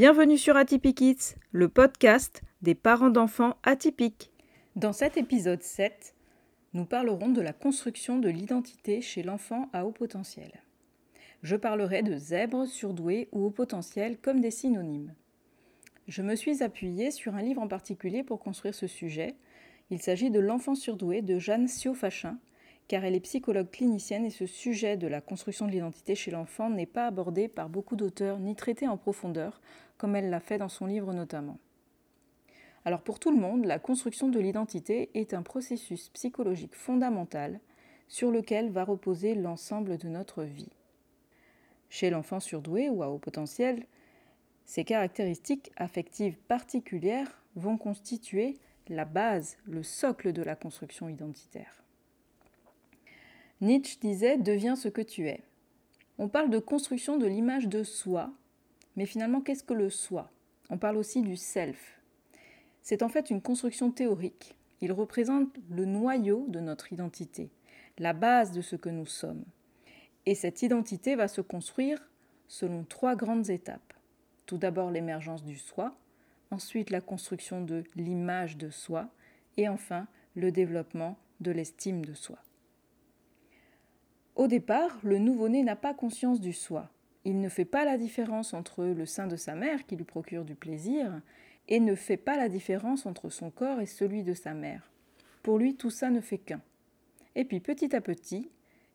Bienvenue sur Atypique le podcast des parents d'enfants atypiques. Dans cet épisode 7, nous parlerons de la construction de l'identité chez l'enfant à haut potentiel. Je parlerai de zèbre, surdoué ou haut potentiel comme des synonymes. Je me suis appuyée sur un livre en particulier pour construire ce sujet. Il s'agit de L'enfant surdoué de Jeanne Siofachin, car elle est psychologue clinicienne et ce sujet de la construction de l'identité chez l'enfant n'est pas abordé par beaucoup d'auteurs ni traité en profondeur, comme elle l'a fait dans son livre notamment. Alors pour tout le monde, la construction de l'identité est un processus psychologique fondamental sur lequel va reposer l'ensemble de notre vie. Chez l'enfant surdoué ou à haut potentiel, ces caractéristiques affectives particulières vont constituer la base, le socle de la construction identitaire. Nietzsche disait Deviens ce que tu es. On parle de construction de l'image de soi, mais finalement, qu'est-ce que le soi? On parle aussi du self. C'est en fait une construction théorique. Il représente le noyau de notre identité, la base de ce que nous sommes. Et cette identité va se construire selon trois grandes étapes. Tout d'abord l'émergence du soi, ensuite la construction de l'image de soi, et enfin le développement de l'estime de soi. Au départ, le nouveau-né n'a pas conscience du soi. Il ne fait pas la différence entre le sein de sa mère, qui lui procure du plaisir, et ne fait pas la différence entre son corps et celui de sa mère. Pour lui, tout ça ne fait qu'un. Et puis petit à petit,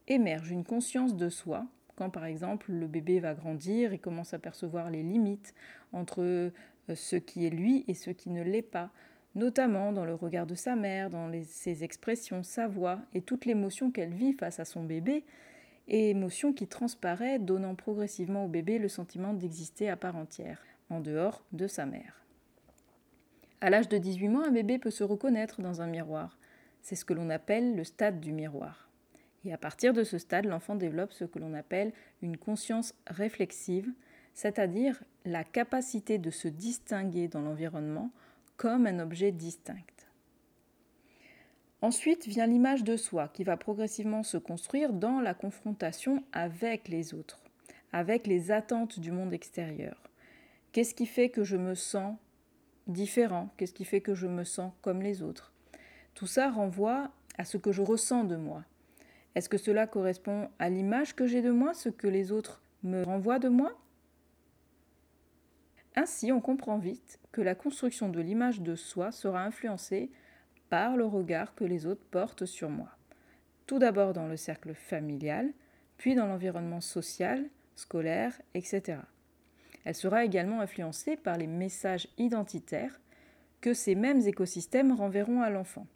émerge une conscience de soi, quand par exemple le bébé va grandir et commence à percevoir les limites entre euh, ce qui est lui et ce qui ne l'est pas, notamment dans le regard de sa mère, dans ses expressions, sa voix et toute l'émotion qu'elle vit face à son bébé, et émotion qui transparaît, donnant progressivement au bébé le sentiment d'exister à part entière, en dehors de sa mère. À l'âge de 18 mois, un bébé peut se reconnaître dans un miroir. C'est ce que l'on appelle le stade du miroir. Et à partir de ce stade, l'enfant développe ce que l'on appelle une conscience réflexive, c'est-à-dire la capacité de se distinguer dans l'environnement comme un objet distinct. Ensuite vient l'image de soi qui va progressivement se construire dans la confrontation avec les autres, avec les attentes du monde extérieur. Qu'est-ce qui fait que je me sens différent? Qu'est-ce qui fait que je me sens comme les autres? Tout ça renvoie à ce que je ressens de moi. Est-ce que cela correspond à l'image que j'ai de moi, ce que les autres me renvoient de moi? Ainsi, on comprend vite que la construction de l'image de soi sera influencée par le regard que les autres portent sur moi. Tout d'abord dans le cercle familial, puis dans l'environnement social, scolaire, etc. Elle sera également influencée par les messages identitaires que ces mêmes écosystèmes renverront à l'enfant.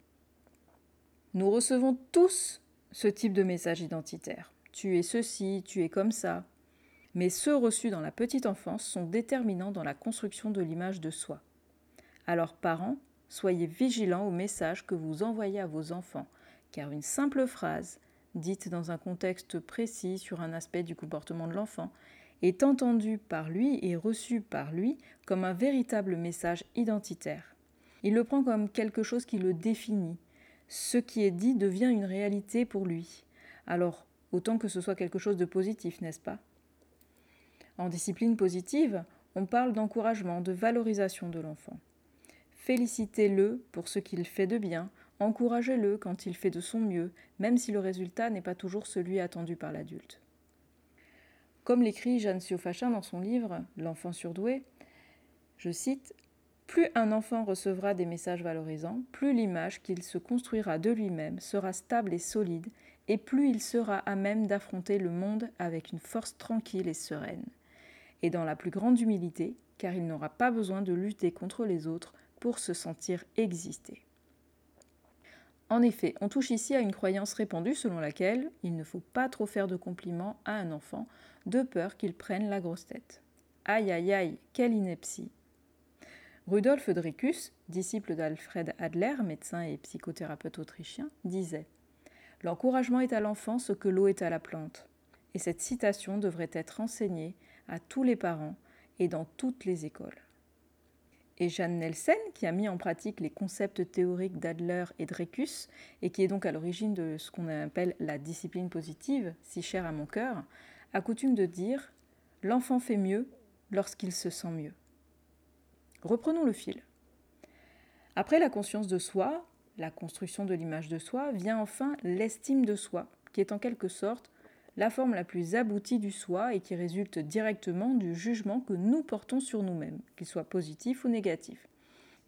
Nous recevons tous ce type de message identitaire. Tu es ceci, tu es comme ça, mais ceux reçus dans la petite enfance sont déterminants dans la construction de l'image de soi. Alors parents, soyez vigilants aux messages que vous envoyez à vos enfants, car une simple phrase, dite dans un contexte précis sur un aspect du comportement de l'enfant, est entendue par lui et reçue par lui comme un véritable message identitaire. Il le prend comme quelque chose qui le définit. Ce qui est dit devient une réalité pour lui. Alors, autant que ce soit quelque chose de positif, n'est-ce pas? En discipline positive, on parle d'encouragement, de valorisation de l'enfant. Félicitez-le pour ce qu'il fait de bien, encouragez-le quand il fait de son mieux, même si le résultat n'est pas toujours celui attendu par l'adulte. Comme l'écrit Jeanne Siofachin dans son livre L'enfant surdoué, je cite Plus un enfant recevra des messages valorisants, plus l'image qu'il se construira de lui-même sera stable et solide, et plus il sera à même d'affronter le monde avec une force tranquille et sereine et dans la plus grande humilité, car il n'aura pas besoin de lutter contre les autres pour se sentir exister. En effet, on touche ici à une croyance répandue selon laquelle il ne faut pas trop faire de compliments à un enfant, de peur qu'il prenne la grosse tête. Aïe aïe aïe, quelle ineptie Rudolf Dreykus, disciple d'Alfred Adler, médecin et psychothérapeute autrichien, disait L'encouragement est à l'enfant ce que l'eau est à la plante. Et cette citation devrait être enseignée à tous les parents et dans toutes les écoles. Et Jeanne Nelson, qui a mis en pratique les concepts théoriques d'Adler et Dreykus, et qui est donc à l'origine de ce qu'on appelle la discipline positive, si chère à mon cœur, a coutume de dire L'enfant fait mieux lorsqu'il se sent mieux. Reprenons le fil. Après la conscience de soi, la construction de l'image de soi, vient enfin l'estime de soi, qui est en quelque sorte la forme la plus aboutie du soi et qui résulte directement du jugement que nous portons sur nous-mêmes, qu'il soit positif ou négatif.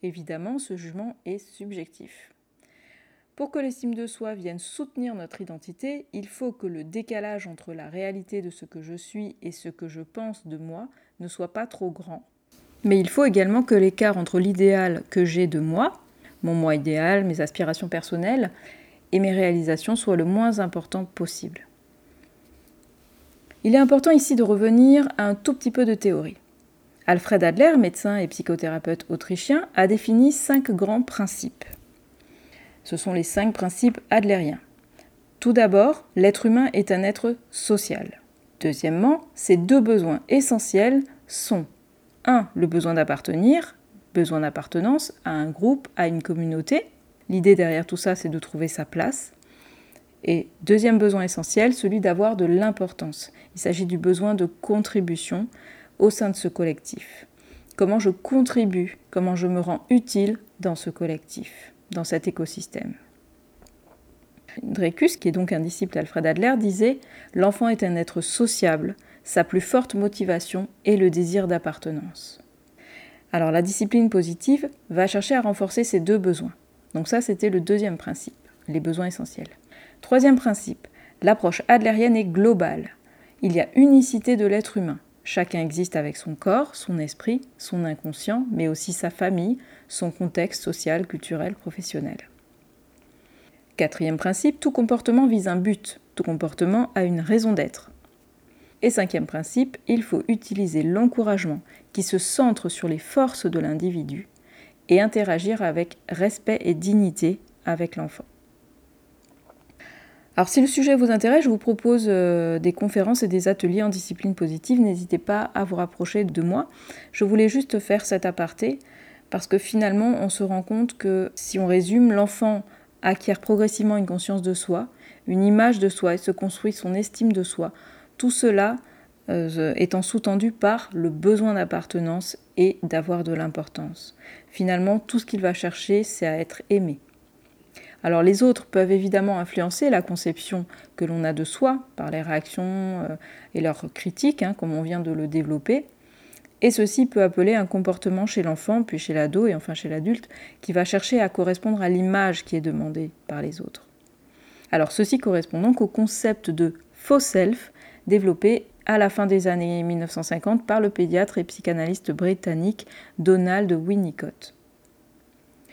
Évidemment, ce jugement est subjectif. Pour que l'estime de soi vienne soutenir notre identité, il faut que le décalage entre la réalité de ce que je suis et ce que je pense de moi ne soit pas trop grand. Mais il faut également que l'écart entre l'idéal que j'ai de moi, mon moi idéal, mes aspirations personnelles, et mes réalisations soit le moins important possible. Il est important ici de revenir à un tout petit peu de théorie. Alfred Adler, médecin et psychothérapeute autrichien, a défini cinq grands principes. Ce sont les cinq principes adlériens. Tout d'abord, l'être humain est un être social. Deuxièmement, ses deux besoins essentiels sont 1. Le besoin d'appartenir, besoin d'appartenance à un groupe, à une communauté. L'idée derrière tout ça, c'est de trouver sa place. Et deuxième besoin essentiel, celui d'avoir de l'importance. Il s'agit du besoin de contribution au sein de ce collectif. Comment je contribue, comment je me rends utile dans ce collectif, dans cet écosystème. Dreykus, qui est donc un disciple d'Alfred Adler, disait L'enfant est un être sociable, sa plus forte motivation est le désir d'appartenance. Alors la discipline positive va chercher à renforcer ces deux besoins. Donc ça, c'était le deuxième principe, les besoins essentiels. Troisième principe, l'approche adlérienne est globale. Il y a unicité de l'être humain. Chacun existe avec son corps, son esprit, son inconscient, mais aussi sa famille, son contexte social, culturel, professionnel. Quatrième principe, tout comportement vise un but, tout comportement a une raison d'être. Et cinquième principe, il faut utiliser l'encouragement qui se centre sur les forces de l'individu et interagir avec respect et dignité avec l'enfant. Alors si le sujet vous intéresse, je vous propose euh, des conférences et des ateliers en discipline positive. N'hésitez pas à vous rapprocher de moi. Je voulais juste faire cet aparté parce que finalement on se rend compte que si on résume, l'enfant acquiert progressivement une conscience de soi, une image de soi et se construit son estime de soi. Tout cela euh, étant sous-tendu par le besoin d'appartenance et d'avoir de l'importance. Finalement, tout ce qu'il va chercher, c'est à être aimé. Alors les autres peuvent évidemment influencer la conception que l'on a de soi par les réactions euh, et leurs critiques, hein, comme on vient de le développer. Et ceci peut appeler un comportement chez l'enfant, puis chez l'ado et enfin chez l'adulte, qui va chercher à correspondre à l'image qui est demandée par les autres. Alors ceci correspond donc au concept de faux self développé à la fin des années 1950 par le pédiatre et psychanalyste britannique Donald Winnicott.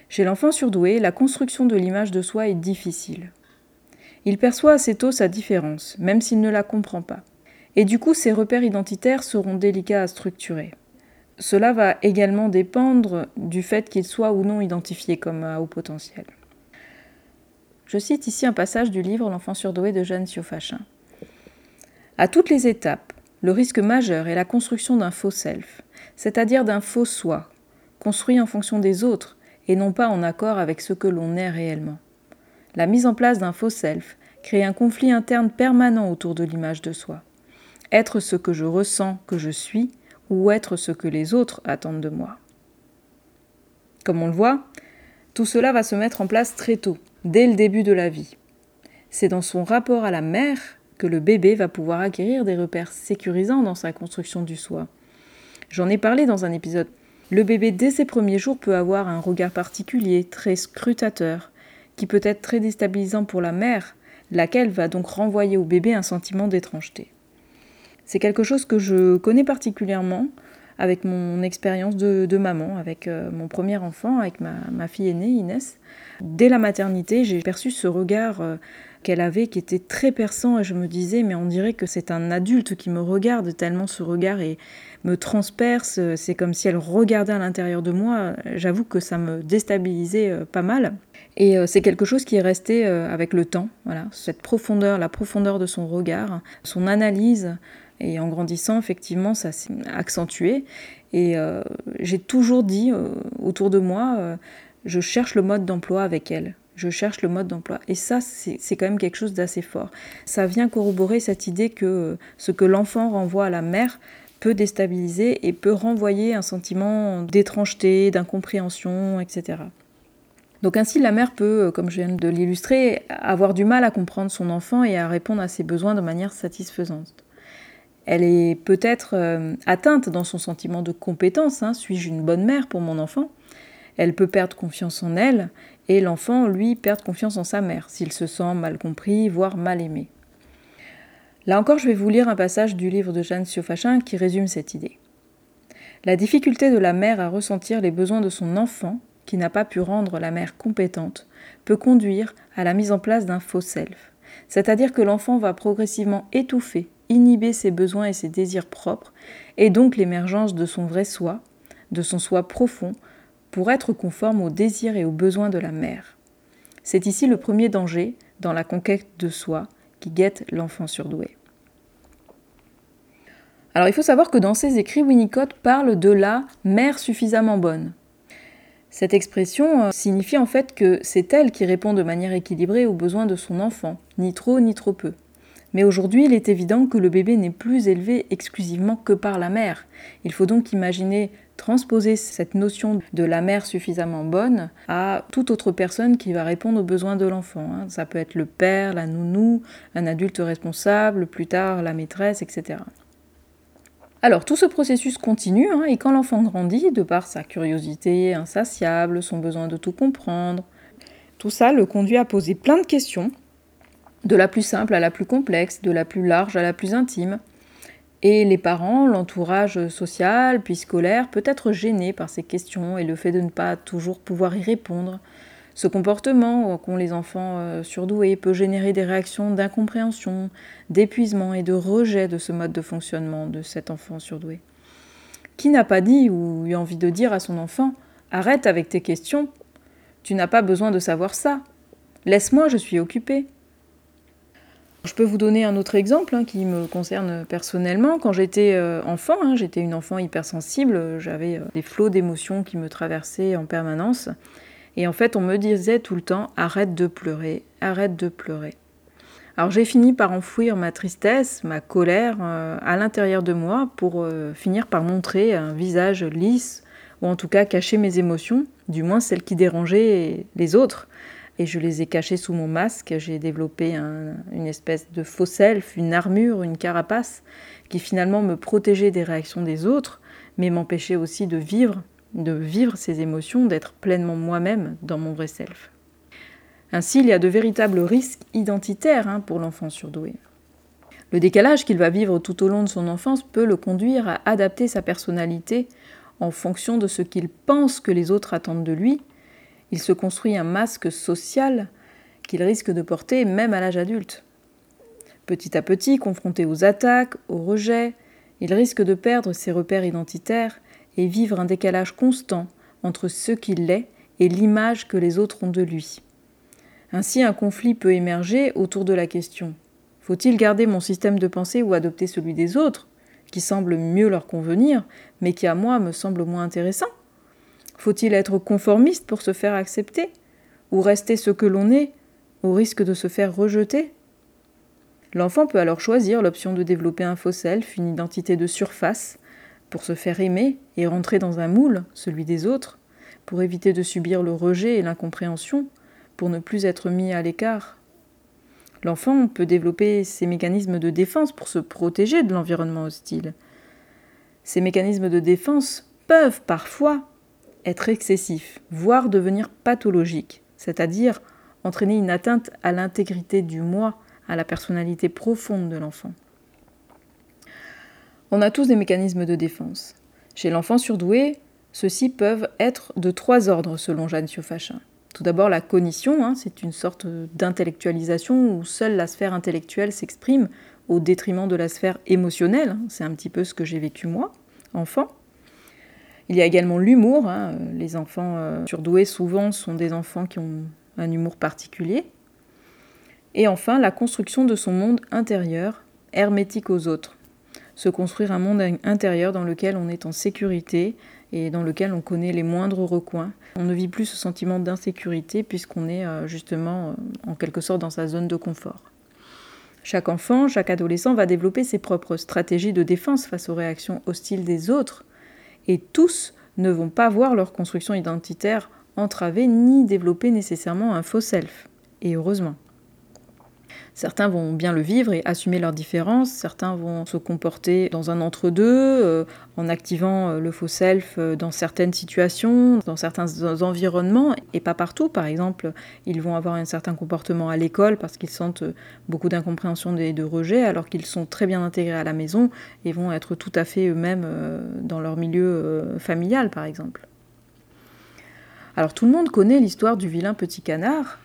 Chez l'enfant surdoué, la construction de l'image de soi est difficile. Il perçoit assez tôt sa différence, même s'il ne la comprend pas. Et du coup, ses repères identitaires seront délicats à structurer. Cela va également dépendre du fait qu'il soit ou non identifié comme à haut potentiel. Je cite ici un passage du livre L'enfant surdoué de Jeanne Siofachin. À toutes les étapes, le risque majeur est la construction d'un faux self, c'est-à-dire d'un faux soi, construit en fonction des autres et non pas en accord avec ce que l'on est réellement. La mise en place d'un faux self crée un conflit interne permanent autour de l'image de soi. Être ce que je ressens que je suis ou être ce que les autres attendent de moi. Comme on le voit, tout cela va se mettre en place très tôt, dès le début de la vie. C'est dans son rapport à la mère que le bébé va pouvoir acquérir des repères sécurisants dans sa construction du soi. J'en ai parlé dans un épisode. Le bébé, dès ses premiers jours, peut avoir un regard particulier, très scrutateur, qui peut être très déstabilisant pour la mère, laquelle va donc renvoyer au bébé un sentiment d'étrangeté. C'est quelque chose que je connais particulièrement avec mon expérience de, maman, avec euh, mon premier enfant, avec ma, fille aînée, Inès. Dès la maternité, j'ai perçu ce regard euh, qu'elle avait qui était très perçant et je me disais mais on dirait que c'est un adulte qui me regarde tellement ce regard et me transperce, c'est comme si elle regardait à l'intérieur de moi. J'avoue que ça me déstabilisait euh, pas mal. Et c'est quelque chose qui est resté avec le temps, voilà, cette profondeur, la profondeur de son regard, son analyse, et en grandissant, effectivement, ça s'est accentué. Et euh, j'ai toujours dit euh, autour de moi, euh, je cherche le mode d'emploi avec elle. Je cherche le mode d'emploi. Et ça, c'est quand même quelque chose d'assez fort. Ça vient corroborer cette idée que ce que l'enfant renvoie à la mère peut déstabiliser et peut renvoyer un sentiment d'étrangeté, d'incompréhension, etc. Donc ainsi, la mère peut, comme je viens de l'illustrer, avoir du mal à comprendre son enfant et à répondre à ses besoins de manière satisfaisante. Elle est peut-être euh, atteinte dans son sentiment de compétence. Hein. Suis-je une bonne mère pour mon enfant? Elle peut perdre confiance en elle et l'enfant, lui, perdre confiance en sa mère s'il se sent mal compris, voire mal aimé. Là encore, je vais vous lire un passage du livre de Jeanne Siofachin qui résume cette idée. La difficulté de la mère à ressentir les besoins de son enfant, qui n'a pas pu rendre la mère compétente, peut conduire à la mise en place d'un faux self. C'est-à-dire que l'enfant va progressivement étouffer, inhiber ses besoins et ses désirs propres, et donc l'émergence de son vrai soi, de son soi profond, pour être conforme aux désirs et aux besoins de la mère. C'est ici le premier danger dans la conquête de soi qui guette l'enfant surdoué. Alors il faut savoir que dans ses écrits, Winnicott parle de la mère suffisamment bonne. Cette expression euh, signifie en fait que c'est elle qui répond de manière équilibrée aux besoins de son enfant, ni trop ni trop peu. Mais aujourd'hui, il est évident que le bébé n'est plus élevé exclusivement que par la mère. Il faut donc imaginer transposer cette notion de la mère suffisamment bonne à toute autre personne qui va répondre aux besoins de l'enfant. Hein. Ça peut être le père, la nounou, un adulte responsable, plus tard la maîtresse, etc. Alors tout ce processus continue, hein, et quand l'enfant grandit, de par sa curiosité insatiable, son besoin de tout comprendre, tout ça le conduit à poser plein de questions, de la plus simple à la plus complexe, de la plus large à la plus intime. Et les parents, l'entourage social puis scolaire peut être gêné par ces questions et le fait de ne pas toujours pouvoir y répondre, ce comportement qu'ont les enfants euh, surdoués peut générer des réactions d'incompréhension, d'épuisement et de rejet de ce mode de fonctionnement de cet enfant surdoué. Qui n'a pas dit ou eu envie de dire à son enfant Arrête avec tes questions, tu n'as pas besoin de savoir ça, laisse-moi, je suis occupé. Je peux vous donner un autre exemple hein, qui me concerne personnellement. Quand j'étais euh, enfant, hein, j'étais une enfant hypersensible, j'avais euh, des flots d'émotions qui me traversaient en permanence. Et en fait, on me disait tout le temps arrête de pleurer, arrête de pleurer. Alors j'ai fini par enfouir ma tristesse, ma colère euh, à l'intérieur de moi pour finir par montrer un visage lisse, ou en tout cas cacher mes émotions, du moins celles qui dérangeaient les autres. Et je les ai cachées sous mon masque, j'ai développé une espèce de faux self, une armure, une carapace, qui finalement me protégeait des réactions des autres, mais m'empêchait aussi de vivre de vivre ces émotions, d'être pleinement moi-même dans mon vrai self. Ainsi, il y a de véritables risques identitaires hein, pour l'enfant surdoué. Le décalage qu'il va vivre tout au long de son enfance peut le conduire à adapter sa personnalité en fonction de ce qu'il pense que les autres attendent de lui. Il se construit un masque social qu'il risque de porter même à l'âge adulte. Petit à petit, confronté aux attaques, aux rejets, il risque de perdre ses repères identitaires et vivre un décalage constant entre ce qu'il est et l'image que les autres ont de lui. Ainsi, un conflit peut émerger autour de la question faut-il garder mon système de pensée ou adopter celui des autres, qui semble mieux leur convenir, mais qui à moi me semble moins intéressant? Faut-il être conformiste pour se faire accepter Ou rester ce que l'on est, au risque de se faire rejeter? L'enfant peut alors choisir l'option de développer un faux self, une identité de surface, pour se faire aimer et rentrer dans un moule, celui des autres, pour éviter de subir le rejet et l'incompréhension, pour ne plus être mis à l'écart. L'enfant peut développer ses mécanismes de défense pour se protéger de l'environnement hostile. Ces mécanismes de défense peuvent parfois être excessifs, voire devenir pathologiques, c'est-à-dire entraîner une atteinte à l'intégrité du moi, à la personnalité profonde de l'enfant. On a tous des mécanismes de défense. Chez l'enfant surdoué, ceux-ci peuvent être de trois ordres selon Jeanne Siofachin. Tout d'abord la cognition, hein, c'est une sorte d'intellectualisation où seule la sphère intellectuelle s'exprime au détriment de la sphère émotionnelle. Hein. C'est un petit peu ce que j'ai vécu moi, enfant. Il y a également l'humour. Hein. Les enfants euh, surdoués souvent sont des enfants qui ont un humour particulier. Et enfin la construction de son monde intérieur, hermétique aux autres se construire un monde intérieur dans lequel on est en sécurité et dans lequel on connaît les moindres recoins. On ne vit plus ce sentiment d'insécurité puisqu'on est euh, justement euh, en quelque sorte dans sa zone de confort. Chaque enfant, chaque adolescent va développer ses propres stratégies de défense face aux réactions hostiles des autres, et tous ne vont pas voir leur construction identitaire entravée ni développer nécessairement un faux self. Et heureusement. Certains vont bien le vivre et assumer leurs différences, certains vont se comporter dans un entre-deux, euh, en activant euh, le faux self euh, dans certaines situations, dans certains environnements, et pas partout. Par exemple, ils vont avoir un certain comportement à l'école parce qu'ils sentent beaucoup d'incompréhension et de rejet, alors qu'ils sont très bien intégrés à la maison et vont être tout à fait eux-mêmes dans leur milieu familial, par exemple. Alors tout le monde connaît l'histoire du vilain petit canard,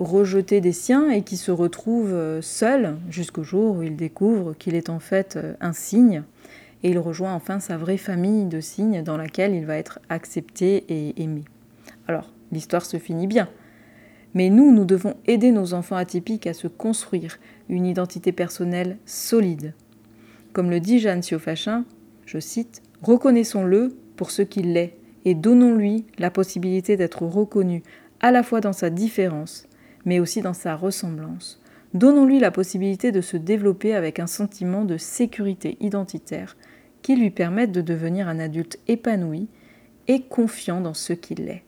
rejeté des siens et qui se retrouve euh, seul jusqu'au jour où il découvre qu'il est en fait euh, un cygne et il rejoint enfin sa vraie famille de cygnes dans laquelle il va être accepté et aimé. Alors, l'histoire se finit bien. Mais nous, nous devons aider nos enfants atypiques à se construire une identité personnelle solide. Comme le dit Jeanne Siofachin, je cite, Reconnaissons-le pour ce qu'il est et donnons-lui la possibilité d'être reconnu à la fois dans sa différence mais aussi dans sa ressemblance. Donnons-lui la possibilité de se développer avec un sentiment de sécurité identitaire qui lui permette de devenir un adulte épanoui et confiant dans ce qu'il est.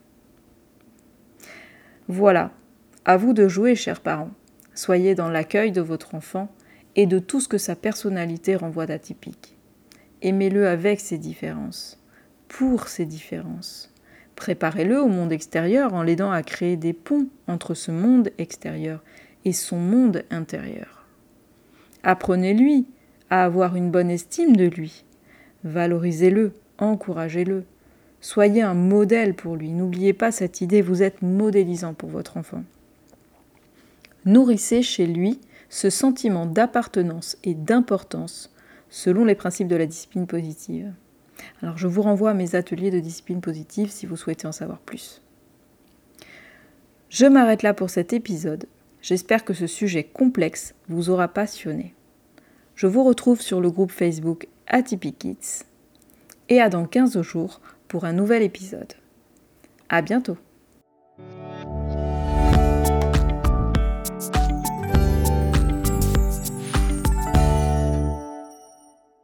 Voilà, à vous de jouer, chers parents. Soyez dans l'accueil de votre enfant et de tout ce que sa personnalité renvoie d'atypique. Aimez-le avec ses différences, pour ses différences. Préparez-le au monde extérieur en l'aidant à créer des ponts entre ce monde extérieur et son monde intérieur. Apprenez-lui à avoir une bonne estime de lui. Valorisez-le, encouragez-le. Soyez un modèle pour lui. N'oubliez pas cette idée, vous êtes modélisant pour votre enfant. Nourrissez chez lui ce sentiment d'appartenance et d'importance selon les principes de la discipline positive. Alors je vous renvoie à mes ateliers de discipline positive si vous souhaitez en savoir plus. Je m'arrête là pour cet épisode. J'espère que ce sujet complexe vous aura passionné. Je vous retrouve sur le groupe Facebook Atypic Kids et à dans 15 jours pour un nouvel épisode. À bientôt!